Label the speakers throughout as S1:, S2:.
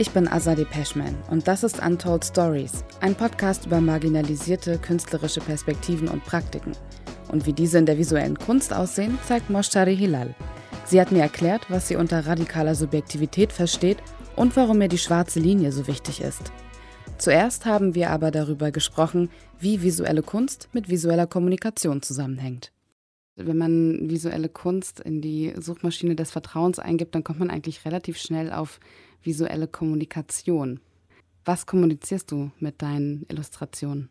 S1: Ich bin Azadeh Peschman und das ist Untold Stories, ein Podcast über marginalisierte künstlerische Perspektiven und Praktiken. Und wie diese in der visuellen Kunst aussehen, zeigt Moshtari Hilal. Sie hat mir erklärt, was sie unter radikaler Subjektivität versteht und warum mir die schwarze Linie so wichtig ist. Zuerst haben wir aber darüber gesprochen, wie visuelle Kunst mit visueller Kommunikation zusammenhängt. Wenn man visuelle Kunst in die Suchmaschine des Vertrauens eingibt, dann kommt man eigentlich relativ schnell auf visuelle Kommunikation. Was kommunizierst du mit deinen Illustrationen?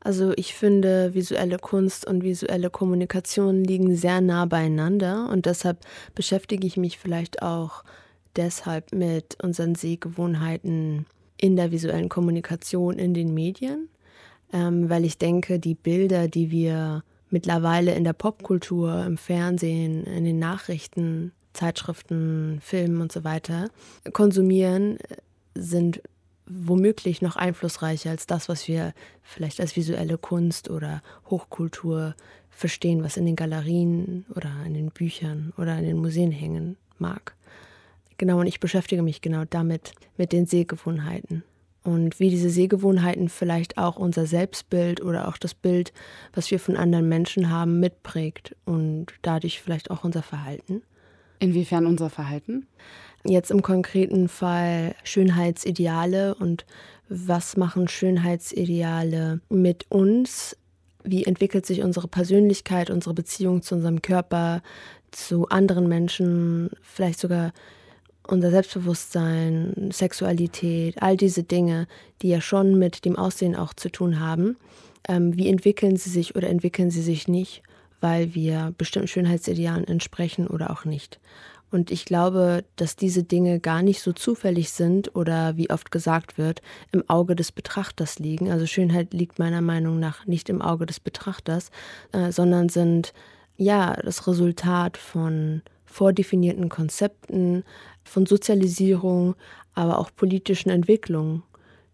S2: Also ich finde, visuelle Kunst und visuelle Kommunikation liegen sehr nah beieinander und deshalb beschäftige ich mich vielleicht auch deshalb mit unseren Sehgewohnheiten in der visuellen Kommunikation in den Medien, ähm, weil ich denke, die Bilder, die wir mittlerweile in der Popkultur, im Fernsehen, in den Nachrichten, Zeitschriften, Filmen und so weiter konsumieren, sind womöglich noch einflussreicher als das, was wir vielleicht als visuelle Kunst oder Hochkultur verstehen, was in den Galerien oder in den Büchern oder in den Museen hängen mag. Genau, und ich beschäftige mich genau damit, mit den Sehgewohnheiten. Und wie diese Sehgewohnheiten vielleicht auch unser Selbstbild oder auch das Bild, was wir von anderen Menschen haben, mitprägt und dadurch vielleicht auch unser Verhalten.
S1: Inwiefern unser Verhalten?
S2: Jetzt im konkreten Fall Schönheitsideale und was machen Schönheitsideale mit uns? Wie entwickelt sich unsere Persönlichkeit, unsere Beziehung zu unserem Körper, zu anderen Menschen, vielleicht sogar unser Selbstbewusstsein, Sexualität, all diese Dinge, die ja schon mit dem Aussehen auch zu tun haben. Ähm, wie entwickeln sie sich oder entwickeln sie sich nicht, weil wir bestimmten Schönheitsidealen entsprechen oder auch nicht? Und ich glaube, dass diese Dinge gar nicht so zufällig sind oder wie oft gesagt wird, im Auge des Betrachters liegen. Also Schönheit liegt meiner Meinung nach nicht im Auge des Betrachters, äh, sondern sind ja das Resultat von vordefinierten Konzepten, von Sozialisierung, aber auch politischen Entwicklungen,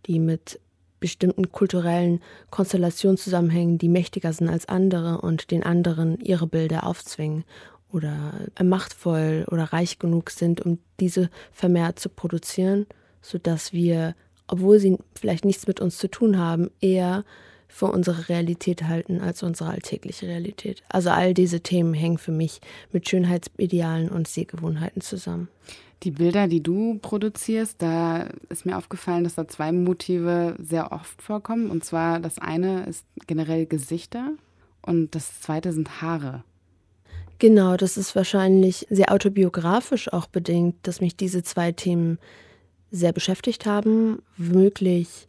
S2: die mit bestimmten kulturellen Konstellationen zusammenhängen, die mächtiger sind als andere und den anderen ihre Bilder aufzwingen oder machtvoll oder reich genug sind, um diese vermehrt zu produzieren, sodass wir, obwohl sie vielleicht nichts mit uns zu tun haben, eher für unsere Realität halten als unsere alltägliche Realität. Also all diese Themen hängen für mich mit Schönheitsidealen und Sehgewohnheiten zusammen.
S1: Die Bilder, die du produzierst, da ist mir aufgefallen, dass da zwei Motive sehr oft vorkommen. Und zwar das eine ist generell Gesichter und das zweite sind Haare.
S2: Genau, das ist wahrscheinlich sehr autobiografisch auch bedingt, dass mich diese zwei Themen sehr beschäftigt haben. Womöglich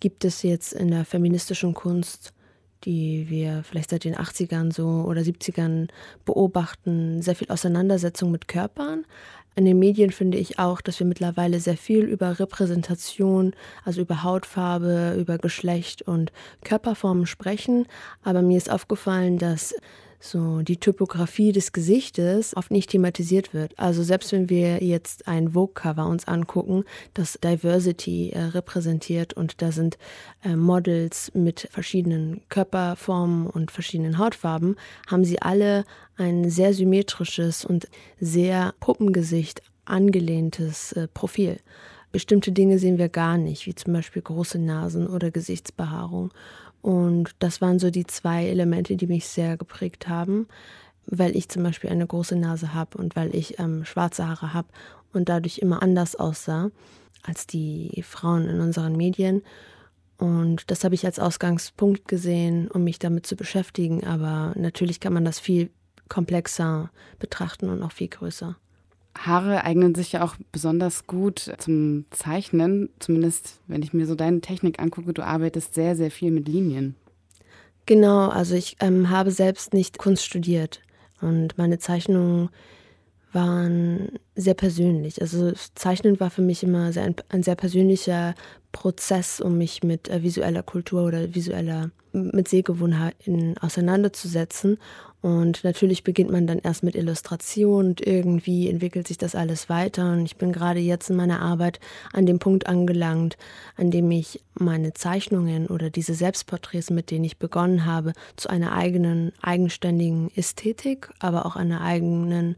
S2: gibt es jetzt in der feministischen Kunst, die wir vielleicht seit den 80ern so oder 70ern beobachten, sehr viel Auseinandersetzung mit Körpern. In den Medien finde ich auch, dass wir mittlerweile sehr viel über Repräsentation, also über Hautfarbe, über Geschlecht und Körperformen sprechen. Aber mir ist aufgefallen, dass so die Typografie des Gesichtes oft nicht thematisiert wird. Also selbst wenn wir jetzt ein Vogue-Cover uns angucken, das Diversity äh, repräsentiert und da sind äh, Models mit verschiedenen Körperformen und verschiedenen Hautfarben, haben sie alle ein sehr symmetrisches und sehr Puppengesicht angelehntes äh, Profil. Bestimmte Dinge sehen wir gar nicht, wie zum Beispiel große Nasen oder Gesichtsbehaarung. Und das waren so die zwei Elemente, die mich sehr geprägt haben, weil ich zum Beispiel eine große Nase habe und weil ich ähm, schwarze Haare habe und dadurch immer anders aussah als die Frauen in unseren Medien. Und das habe ich als Ausgangspunkt gesehen, um mich damit zu beschäftigen. Aber natürlich kann man das viel komplexer betrachten und auch viel größer.
S1: Haare eignen sich ja auch besonders gut zum Zeichnen. Zumindest, wenn ich mir so deine Technik angucke, du arbeitest sehr, sehr viel mit Linien.
S2: Genau, also ich ähm, habe selbst nicht Kunst studiert und meine Zeichnungen waren sehr persönlich. Also Zeichnen war für mich immer sehr, ein, ein, sehr persönlicher Prozess, um mich mit äh, visueller Kultur oder visueller, mit Sehgewohnheiten auseinanderzusetzen. Und natürlich beginnt man dann erst mit Illustration und irgendwie entwickelt sich das alles weiter. Und ich bin gerade jetzt in meiner Arbeit an dem Punkt angelangt, an dem ich meine Zeichnungen oder diese Selbstporträts, mit denen ich begonnen habe, zu einer eigenen, eigenständigen Ästhetik, aber auch einer eigenen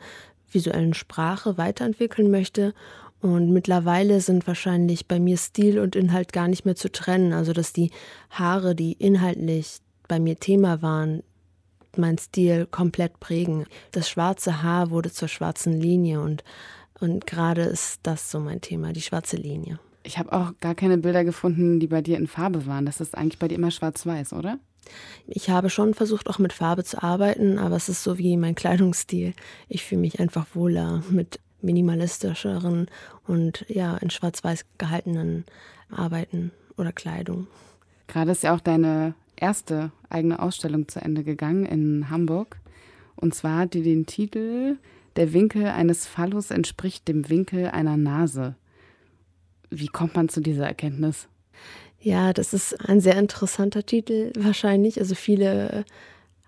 S2: visuellen Sprache weiterentwickeln möchte Und mittlerweile sind wahrscheinlich bei mir Stil und Inhalt gar nicht mehr zu trennen. Also dass die Haare, die inhaltlich bei mir Thema waren, mein Stil komplett prägen. Das schwarze Haar wurde zur schwarzen Linie und, und gerade ist das so mein Thema, die schwarze Linie.
S1: Ich habe auch gar keine Bilder gefunden, die bei dir in Farbe waren. Das ist eigentlich bei dir immer schwarz-weiß, oder?
S2: Ich habe schon versucht, auch mit Farbe zu arbeiten, aber es ist so wie mein Kleidungsstil. Ich fühle mich einfach wohler mit minimalistischeren und ja, in schwarz-weiß gehaltenen Arbeiten oder Kleidung.
S1: Gerade ist ja auch deine erste eigene Ausstellung zu Ende gegangen in Hamburg. Und zwar hat die den Titel Der Winkel eines Phallus entspricht dem Winkel einer Nase. Wie kommt man zu dieser Erkenntnis?
S2: Ja, das ist ein sehr interessanter Titel wahrscheinlich. Also viele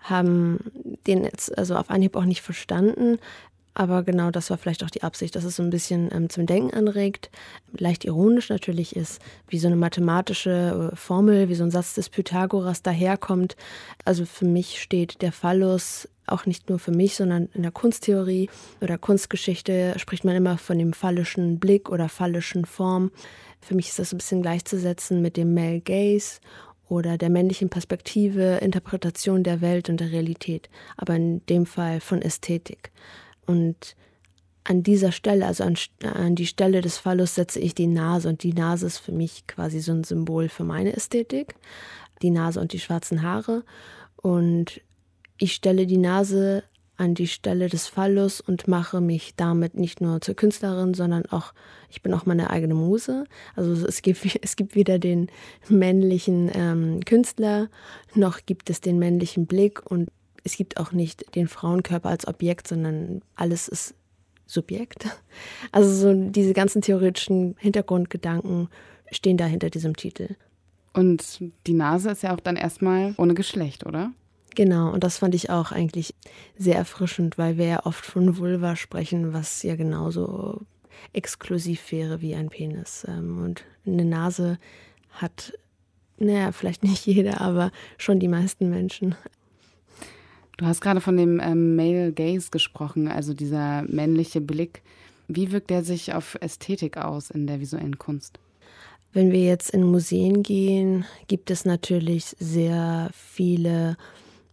S2: haben den jetzt also auf Anhieb auch nicht verstanden. Aber genau das war vielleicht auch die Absicht, dass es so ein bisschen ähm, zum Denken anregt. Leicht ironisch natürlich ist, wie so eine mathematische äh, Formel, wie so ein Satz des Pythagoras daherkommt. Also für mich steht der Phallus auch nicht nur für mich, sondern in der Kunsttheorie oder Kunstgeschichte spricht man immer von dem phallischen Blick oder phallischen Form. Für mich ist das ein bisschen gleichzusetzen mit dem Male Gaze oder der männlichen Perspektive, Interpretation der Welt und der Realität, aber in dem Fall von Ästhetik. Und an dieser Stelle, also an, an, die Stelle des Phallus, setze ich die Nase. Und die Nase ist für mich quasi so ein Symbol für meine Ästhetik. Die Nase und die schwarzen Haare. Und ich stelle die Nase an die Stelle des Phallus und mache mich damit nicht nur zur Künstlerin, sondern auch, ich bin auch meine eigene Muse. Also es gibt, es gibt weder den männlichen ähm, Künstler, noch gibt es den männlichen Blick und es gibt auch nicht den Frauenkörper als Objekt, sondern alles ist Subjekt. Also so diese ganzen theoretischen Hintergrundgedanken stehen da hinter diesem Titel.
S1: Und die Nase ist ja auch dann erstmal ohne Geschlecht, oder?
S2: Genau, und das fand ich auch eigentlich sehr erfrischend, weil wir ja oft von Vulva sprechen, was ja genauso exklusiv wäre wie ein Penis. Ähm, und eine Nase hat, naja, vielleicht nicht jeder, aber schon die meisten Menschen.
S1: Du hast gerade von dem ähm, Male Gaze gesprochen, also dieser männliche Blick. Wie wirkt der sich auf Ästhetik aus in der visuellen Kunst?
S2: Wenn wir jetzt in Museen gehen, gibt es natürlich sehr viele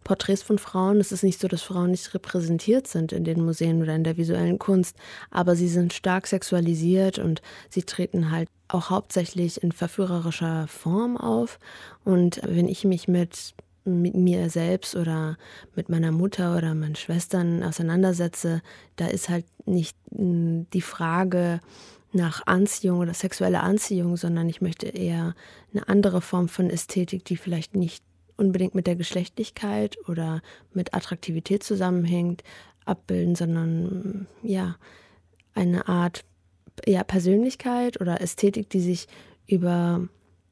S2: Porträts von Frauen. Es ist nicht so, dass Frauen nicht repräsentiert sind in den Museen oder in der visuellen Kunst, aber sie sind stark sexualisiert und sie treten halt auch hauptsächlich in verführerischer Form auf. Und wenn ich mich mit mit mir selbst oder mit meiner Mutter oder meinen Schwestern auseinandersetze, da ist halt nicht hm, die Frage nach Anziehung oder sexueller Anziehung, sondern ich möchte eher eine andere Form von Ästhetik, die vielleicht nicht unbedingt mit der Geschlechtlichkeit oder mit Attraktivität zusammenhängt, abbilden, sondern ja, eine Art ja, Persönlichkeit oder Ästhetik, die sich über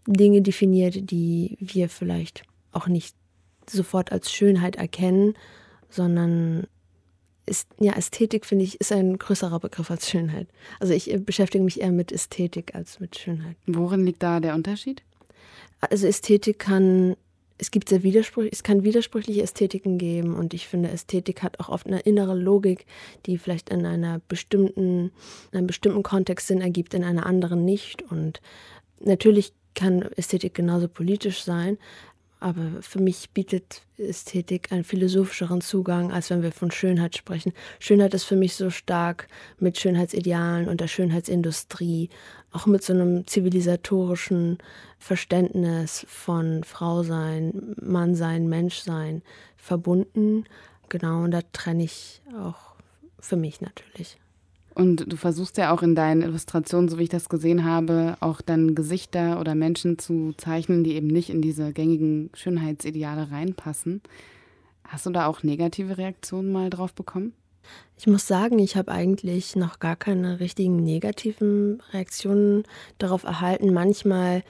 S2: Dinge definiert, die wir vielleicht auch nicht sofort als Schönheit erkennen, sondern ist, ja, Ästhetik, finde ich, ist ein größerer Begriff als Schönheit. Also ich äh, beschäftige mich eher mit Ästhetik als mit Schönheit.
S1: Worin liegt da der Unterschied?
S2: Also Ästhetik kann, es gibt sehr widersprüchliche, es kann widersprüchliche Ästhetiken geben und ich finde, Ästhetik hat auch oft eine innere Logik, die vielleicht in einer bestimmten, in einem bestimmten Kontext Sinn ergibt, in einer anderen nicht. Und natürlich kann Ästhetik genauso politisch sein, aber für mich bietet Ästhetik einen philosophischeren Zugang, als wenn wir von Schönheit sprechen. Schönheit ist für mich so stark mit Schönheitsidealen und der Schönheitsindustrie, auch mit so einem zivilisatorischen Verständnis von Frau sein, Mann sein, Mensch sein verbunden. Genau, und da trenne ich auch für mich natürlich.
S1: Und du versuchst ja auch in deinen Illustrationen, so wie ich das gesehen habe, auch dann Gesichter oder Menschen zu zeichnen, die eben nicht in diese gängigen Schönheitsideale reinpassen. Hast du da auch negative Reaktionen mal drauf bekommen?
S2: Ich muss sagen, ich habe eigentlich noch gar keine richtigen negativen Reaktionen darauf erhalten. Manchmal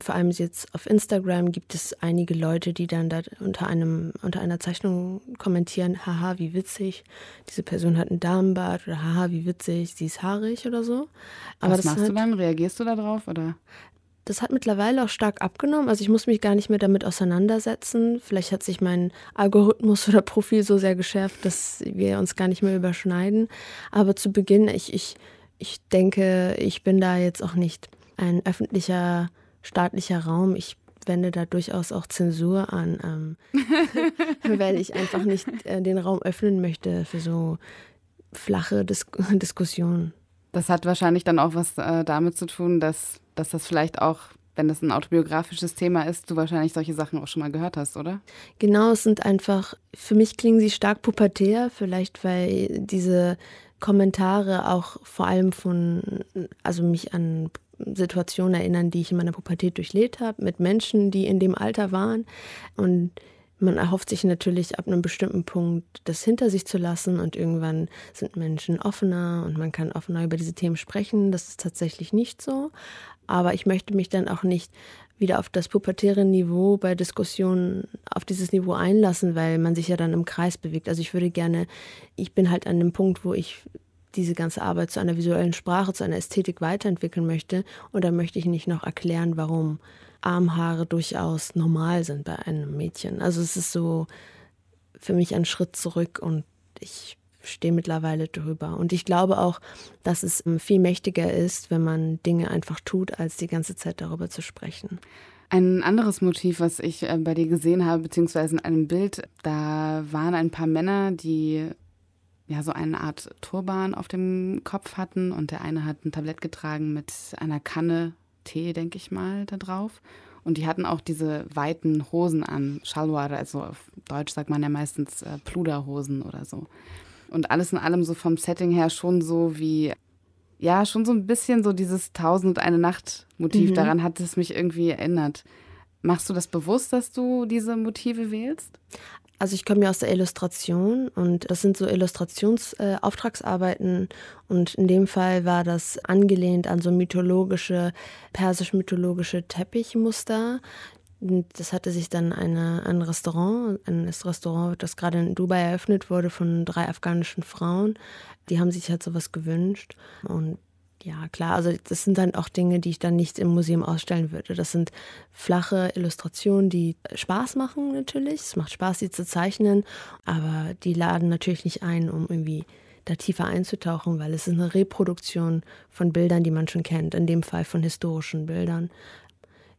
S2: vor allem jetzt auf Instagram gibt es einige Leute, die dann da unter einem unter einer Zeichnung kommentieren, haha, wie witzig, diese Person hat einen Damenbart oder haha, wie witzig, sie ist haarig oder so.
S1: Aber Was machst halt, du dann? Reagierst du da drauf oder?
S2: Das hat mittlerweile auch stark abgenommen. Also ich muss mich gar nicht mehr damit auseinandersetzen. Vielleicht hat sich mein Algorithmus oder Profil so sehr geschärft, dass wir uns gar nicht mehr überschneiden. Aber zu Beginn, ich, ich ich denke, ich bin da jetzt auch nicht ein öffentlicher, staatlicher Raum. Ich wende da durchaus auch Zensur an, ähm, weil ich einfach nicht äh, den Raum öffnen möchte für so flache Dis Diskussionen.
S1: Das hat wahrscheinlich dann auch was äh, damit zu tun, dass, dass das vielleicht auch, wenn das ein autobiografisches Thema ist, du wahrscheinlich solche Sachen auch schon mal gehört hast, oder?
S2: Genau, es sind einfach, für mich klingen sie stark pubertär, vielleicht weil diese Kommentare auch vor allem von, also mich an Situationen erinnern, die ich in meiner Pubertät durchlebt habe, mit Menschen, die in dem Alter waren. Und man erhofft sich natürlich ab einem bestimmten Punkt, das hinter sich zu lassen und irgendwann sind Menschen offener und man kann offener über diese Themen sprechen. Das ist tatsächlich nicht so. Aber ich möchte mich dann auch nicht wieder auf das pubertäre Niveau bei Diskussionen auf dieses Niveau einlassen, weil man sich ja dann im Kreis bewegt. Also ich würde gerne, ich bin halt an dem Punkt, wo ich diese ganze Arbeit zu einer visuellen Sprache, zu einer Ästhetik weiterentwickeln möchte. Und da möchte ich nicht noch erklären, warum Armhaare durchaus normal sind bei einem Mädchen. Also es ist so für mich ein Schritt zurück und ich stehe mittlerweile drüber. Und ich glaube auch, dass es viel mächtiger ist, wenn man Dinge einfach tut, als die ganze Zeit darüber zu sprechen.
S1: Ein anderes Motiv, was ich äh, bei dir gesehen habe, beziehungsweise in einem Bild, da waren ein paar Männer, die ja so eine Art Turban auf dem Kopf hatten und der eine hat ein Tablett getragen mit einer Kanne Tee, denke ich mal, da drauf. Und die hatten auch diese weiten Hosen an, Shalwar, also auf Deutsch sagt man ja meistens äh, Pluderhosen oder so. Und alles in allem so vom Setting her schon so wie, ja, schon so ein bisschen so dieses Tausend und eine Nacht Motiv. Mhm. Daran hat es mich irgendwie erinnert. Machst du das bewusst, dass du diese Motive wählst?
S2: Also ich komme ja aus der Illustration und das sind so Illustrationsauftragsarbeiten äh, und in dem Fall war das angelehnt an so mythologische, persisch-mythologische Teppichmuster. Und das hatte sich dann eine, ein Restaurant, ein Restaurant, das gerade in Dubai eröffnet wurde von drei afghanischen Frauen. Die haben sich halt sowas gewünscht und ja, klar, also das sind dann auch Dinge, die ich dann nicht im Museum ausstellen würde. Das sind flache Illustrationen, die Spaß machen natürlich. Es macht Spaß, sie zu zeichnen, aber die laden natürlich nicht ein, um irgendwie da tiefer einzutauchen, weil es ist eine Reproduktion von Bildern, die man schon kennt, in dem Fall von historischen Bildern.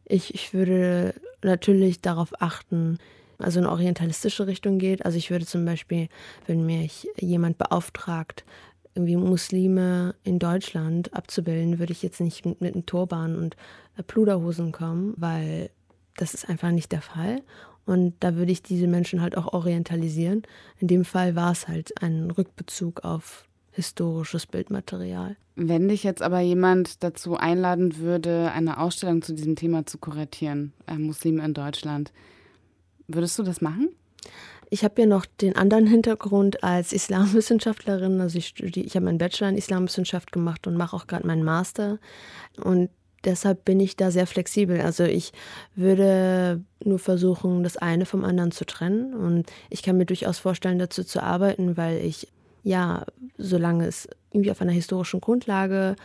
S2: Ich, ich würde natürlich darauf achten, also in orientalistische Richtung geht. Also ich würde zum Beispiel, wenn mich jemand beauftragt, irgendwie Muslime in Deutschland abzubilden, würde ich jetzt nicht mit, mit einem Turban und äh, Pluderhosen kommen, weil das ist einfach nicht der Fall. Und da würde ich diese Menschen halt auch orientalisieren. In dem Fall war es halt ein Rückbezug auf historisches Bildmaterial.
S1: Wenn dich jetzt aber jemand dazu einladen würde, eine Ausstellung zu diesem Thema zu kuratieren, äh, Muslime in Deutschland, würdest du das machen?
S2: Ich habe ja noch den anderen Hintergrund als Islamwissenschaftlerin. Also ich ich habe meinen Bachelor in Islamwissenschaft gemacht und mache auch gerade meinen Master. Und deshalb bin ich da sehr flexibel. Also ich würde nur versuchen, das eine vom anderen zu trennen. Und ich kann mir durchaus vorstellen, dazu zu arbeiten, weil ich, ja, solange es irgendwie auf einer historischen Grundlage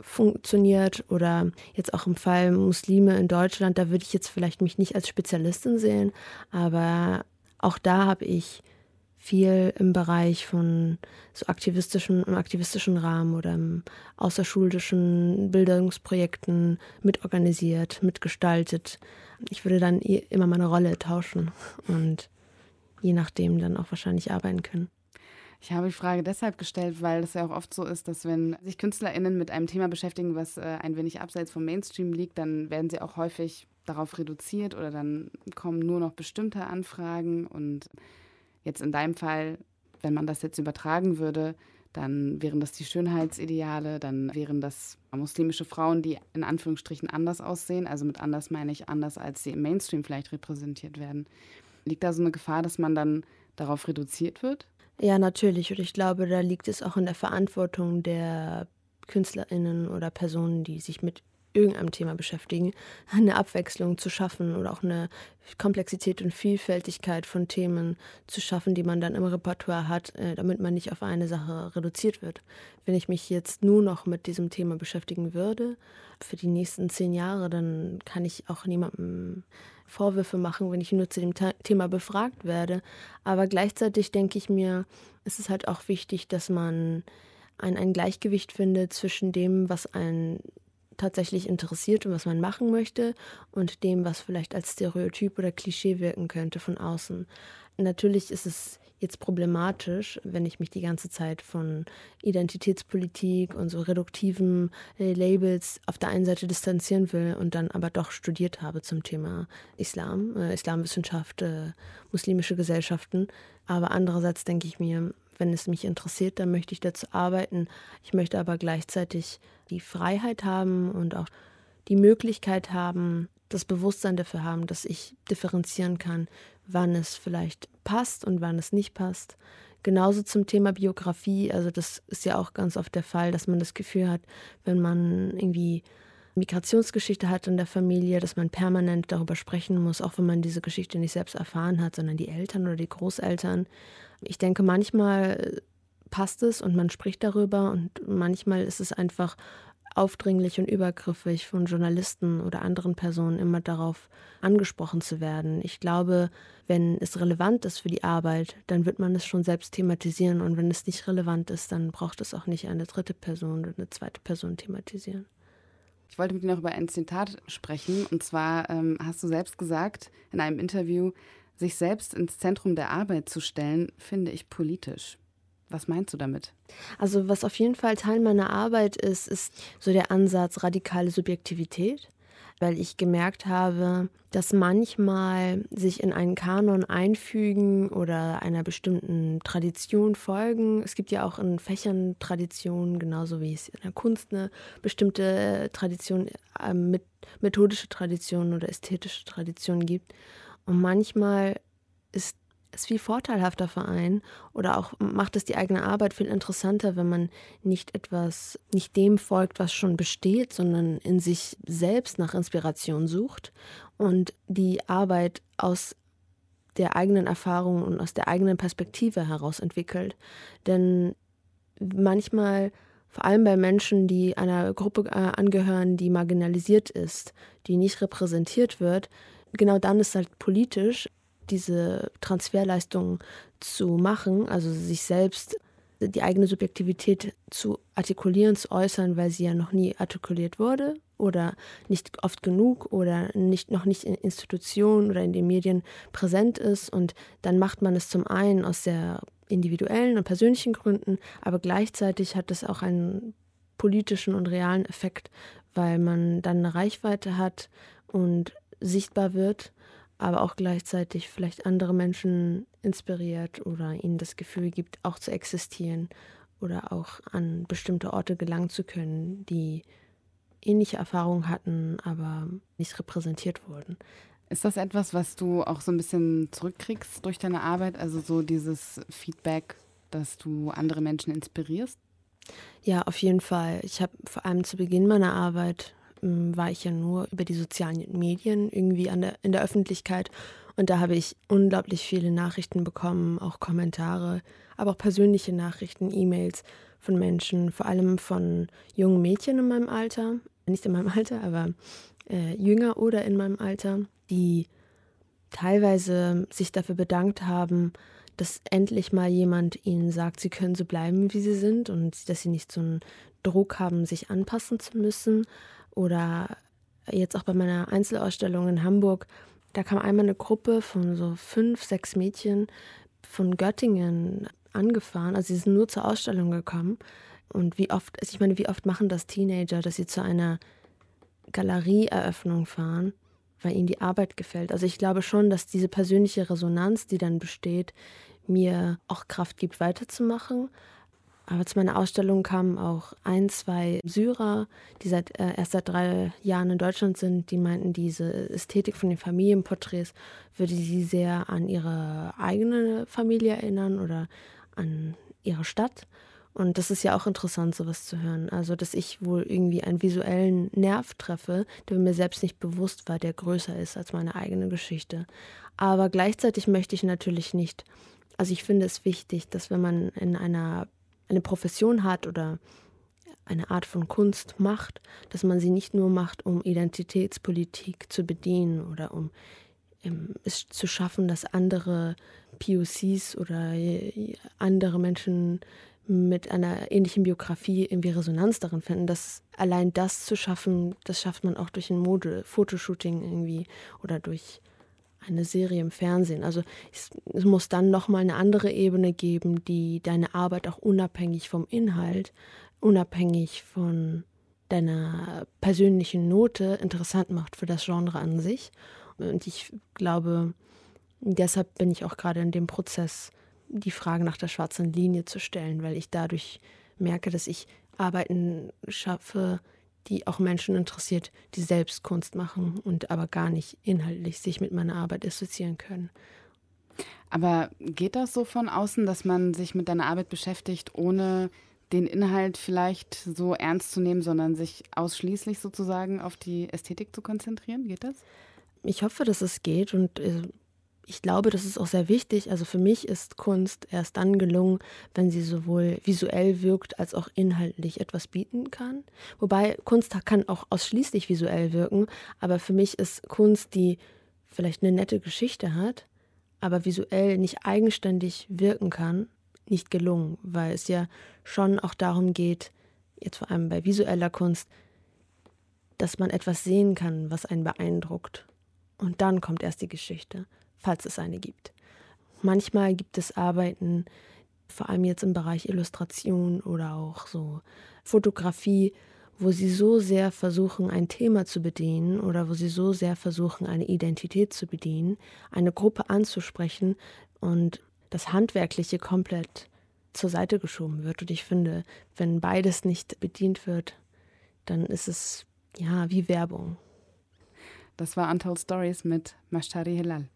S2: funktioniert oder jetzt auch im Fall Muslime in Deutschland, da würde ich jetzt vielleicht mich nicht als Spezialistin sehen, aber auch da habe ich viel im Bereich von so aktivistischen, im aktivistischen Rahmen oder im außerschulischen Bildungsprojekten mitorganisiert, mitgestaltet. Ich würde dann immer meine Rolle tauschen und je nachdem dann auch wahrscheinlich arbeiten können.
S1: Ich habe die Frage deshalb gestellt, weil es ja auch oft so ist, dass wenn sich KünstlerInnen mit einem Thema beschäftigen, was äh, ein wenig abseits vom Mainstream liegt, dann werden sie auch häufig darauf reduziert oder dann kommen nur noch bestimmte Anfragen. Und jetzt in deinem Fall, wenn man das jetzt übertragen würde, dann wären das die Schönheitsideale, dann wären das muslimische Frauen, die in Anführungsstrichen anders aussehen. Also mit anders meine ich anders, als sie im Mainstream vielleicht repräsentiert werden. Liegt da so eine Gefahr, dass man dann darauf reduziert wird?
S2: Ja, natürlich. Und ich glaube, da liegt es auch in der Verantwortung der KünstlerInnen oder Personen, die sich mit irgendeinem Thema beschäftigen, eine Abwechslung zu schaffen oder auch eine Komplexität und Vielfältigkeit von Themen zu schaffen, die man dann im Repertoire hat, äh, damit man nicht auf eine Sache reduziert wird. Wenn ich mich jetzt nur noch mit diesem Thema beschäftigen würde, für die nächsten zehn Jahre, dann kann ich auch niemandem Vorwürfe machen, wenn ich nur zu dem Thema befragt werde. Aber gleichzeitig denke ich mir, es ist halt auch wichtig, dass man ein, ein Gleichgewicht findet zwischen dem, was einen tatsächlich interessiert und was man machen möchte und dem, was vielleicht als Stereotyp oder Klischee wirken könnte von außen. Natürlich ist es jetzt problematisch, wenn ich mich die ganze Zeit von Identitätspolitik und so reduktiven äh, Labels auf der einen Seite distanzieren will und dann aber doch studiert habe zum Thema Islam, äh, Islamwissenschaft, äh, muslimische Gesellschaften. Aber andererseits denke ich mir, wenn es mich interessiert, dann möchte ich dazu arbeiten. Ich möchte aber gleichzeitig die Freiheit haben und auch die Möglichkeit haben, das Bewusstsein dafür haben, dass ich differenzieren kann, wann es vielleicht passt und wann es nicht passt. Genauso zum Thema Biografie, also das ist ja auch ganz oft der Fall, dass man das Gefühl hat, wenn man irgendwie Migrationsgeschichte hat in der Familie, dass man permanent darüber sprechen muss, auch wenn man diese Geschichte nicht selbst erfahren hat, sondern die Eltern oder die Großeltern. Ich denke, manchmal passt es und man spricht darüber und manchmal ist es einfach aufdringlich und übergriffig von Journalisten oder anderen Personen immer darauf angesprochen zu werden. Ich glaube, wenn es relevant ist für die Arbeit, dann wird man es schon selbst thematisieren und wenn es nicht relevant ist, dann braucht es auch nicht eine dritte Person oder eine zweite Person thematisieren.
S1: Ich wollte mit dir noch über ein Zitat sprechen. Und zwar ähm, hast du selbst gesagt in einem Interview, sich selbst ins Zentrum der Arbeit zu stellen, finde ich politisch. Was meinst du damit?
S2: Also was auf jeden Fall Teil meiner Arbeit ist, ist so der Ansatz radikale Subjektivität, weil ich gemerkt habe, dass manchmal sich in einen Kanon einfügen oder einer bestimmten Tradition folgen. Es gibt ja auch in Fächern Traditionen, genauso wie es in der Kunst eine bestimmte Tradition, äh, methodische Tradition oder ästhetische Tradition gibt. Und manchmal ist es viel vorteilhafter für einen oder auch macht es die eigene Arbeit viel interessanter, wenn man nicht etwas, nicht dem folgt, was schon besteht, sondern in sich selbst nach Inspiration sucht und die Arbeit aus der eigenen Erfahrung und aus der eigenen Perspektive heraus entwickelt. Denn manchmal, vor allem bei Menschen, die einer Gruppe äh, angehören, die marginalisiert ist, die nicht repräsentiert wird, genau dann ist halt politisch diese Transferleistung zu machen, also sich selbst die eigene Subjektivität zu artikulieren, zu äußern, weil sie ja noch nie artikuliert wurde oder nicht oft genug oder nicht, noch nicht in Institutionen oder in den Medien präsent ist. Und dann macht man es zum einen aus sehr individuellen und persönlichen Gründen, aber gleichzeitig hat es auch einen politischen und realen Effekt, weil man dann eine Reichweite hat und sichtbar wird aber auch gleichzeitig vielleicht andere Menschen inspiriert oder ihnen das Gefühl gibt, auch zu existieren oder auch an bestimmte Orte gelangen zu können, die ähnliche Erfahrungen hatten, aber nicht repräsentiert wurden.
S1: Ist das etwas, was du auch so ein bisschen zurückkriegst durch deine Arbeit? Also so dieses Feedback, dass du andere Menschen inspirierst?
S2: Ja, auf jeden Fall. Ich habe vor allem zu Beginn meiner Arbeit war ich ja nur über die sozialen Medien irgendwie der, in der Öffentlichkeit. Und da habe ich unglaublich viele Nachrichten bekommen, auch Kommentare, aber auch persönliche Nachrichten, E-Mails von Menschen, vor allem von jungen Mädchen in meinem Alter, nicht in meinem Alter, aber äh, jünger oder in meinem Alter, die teilweise sich dafür bedankt haben, dass endlich mal jemand ihnen sagt, sie können so bleiben, wie sie sind und dass sie nicht so einen Druck haben, sich anpassen zu müssen, oder jetzt auch bei meiner Einzelausstellung in Hamburg, da kam einmal eine Gruppe von so fünf, sechs Mädchen von Göttingen angefahren. Also sie sind nur zur Ausstellung gekommen. Und wie oft, also ich meine, wie oft machen das Teenager, dass sie zu einer Galerieeröffnung fahren, weil ihnen die Arbeit gefällt. Also ich glaube schon, dass diese persönliche Resonanz, die dann besteht, mir auch Kraft gibt, weiterzumachen. Aber zu meiner Ausstellung kamen auch ein, zwei Syrer, die seit, äh, erst seit drei Jahren in Deutschland sind, die meinten, diese Ästhetik von den Familienporträts würde sie sehr an ihre eigene Familie erinnern oder an ihre Stadt. Und das ist ja auch interessant, sowas zu hören. Also, dass ich wohl irgendwie einen visuellen Nerv treffe, der mir selbst nicht bewusst war, der größer ist als meine eigene Geschichte. Aber gleichzeitig möchte ich natürlich nicht, also ich finde es wichtig, dass wenn man in einer eine Profession hat oder eine Art von Kunst macht, dass man sie nicht nur macht, um Identitätspolitik zu bedienen oder um ähm, es zu schaffen, dass andere POCs oder andere Menschen mit einer ähnlichen Biografie irgendwie Resonanz darin finden. Das allein das zu schaffen, das schafft man auch durch ein Mode, Fotoshooting irgendwie oder durch eine Serie im Fernsehen. Also es, es muss dann nochmal eine andere Ebene geben, die deine Arbeit auch unabhängig vom Inhalt, unabhängig von deiner persönlichen Note interessant macht für das Genre an sich. Und ich glaube, deshalb bin ich auch gerade in dem Prozess, die Frage nach der schwarzen Linie zu stellen, weil ich dadurch merke, dass ich Arbeiten schaffe, die auch Menschen interessiert, die selbst Kunst machen und aber gar nicht inhaltlich sich mit meiner Arbeit assoziieren können.
S1: Aber geht das so von außen, dass man sich mit deiner Arbeit beschäftigt, ohne den Inhalt vielleicht so ernst zu nehmen, sondern sich ausschließlich sozusagen auf die Ästhetik zu konzentrieren? Geht das?
S2: Ich hoffe, dass es geht und äh, ich glaube, das ist auch sehr wichtig. Also für mich ist Kunst erst dann gelungen, wenn sie sowohl visuell wirkt als auch inhaltlich etwas bieten kann. Wobei Kunst kann auch ausschließlich visuell wirken, aber für mich ist Kunst, die vielleicht eine nette Geschichte hat, aber visuell nicht eigenständig wirken kann, nicht gelungen, weil es ja schon auch darum geht, jetzt vor allem bei visueller Kunst, dass man etwas sehen kann, was einen beeindruckt. Und dann kommt erst die Geschichte falls es eine gibt. Manchmal gibt es Arbeiten, vor allem jetzt im Bereich Illustration oder auch so Fotografie, wo sie so sehr versuchen, ein Thema zu bedienen oder wo sie so sehr versuchen, eine Identität zu bedienen, eine Gruppe anzusprechen und das Handwerkliche komplett zur Seite geschoben wird. Und ich finde, wenn beides nicht bedient wird, dann ist es ja wie Werbung.
S1: Das war Untold Stories mit Mashtari Hilal.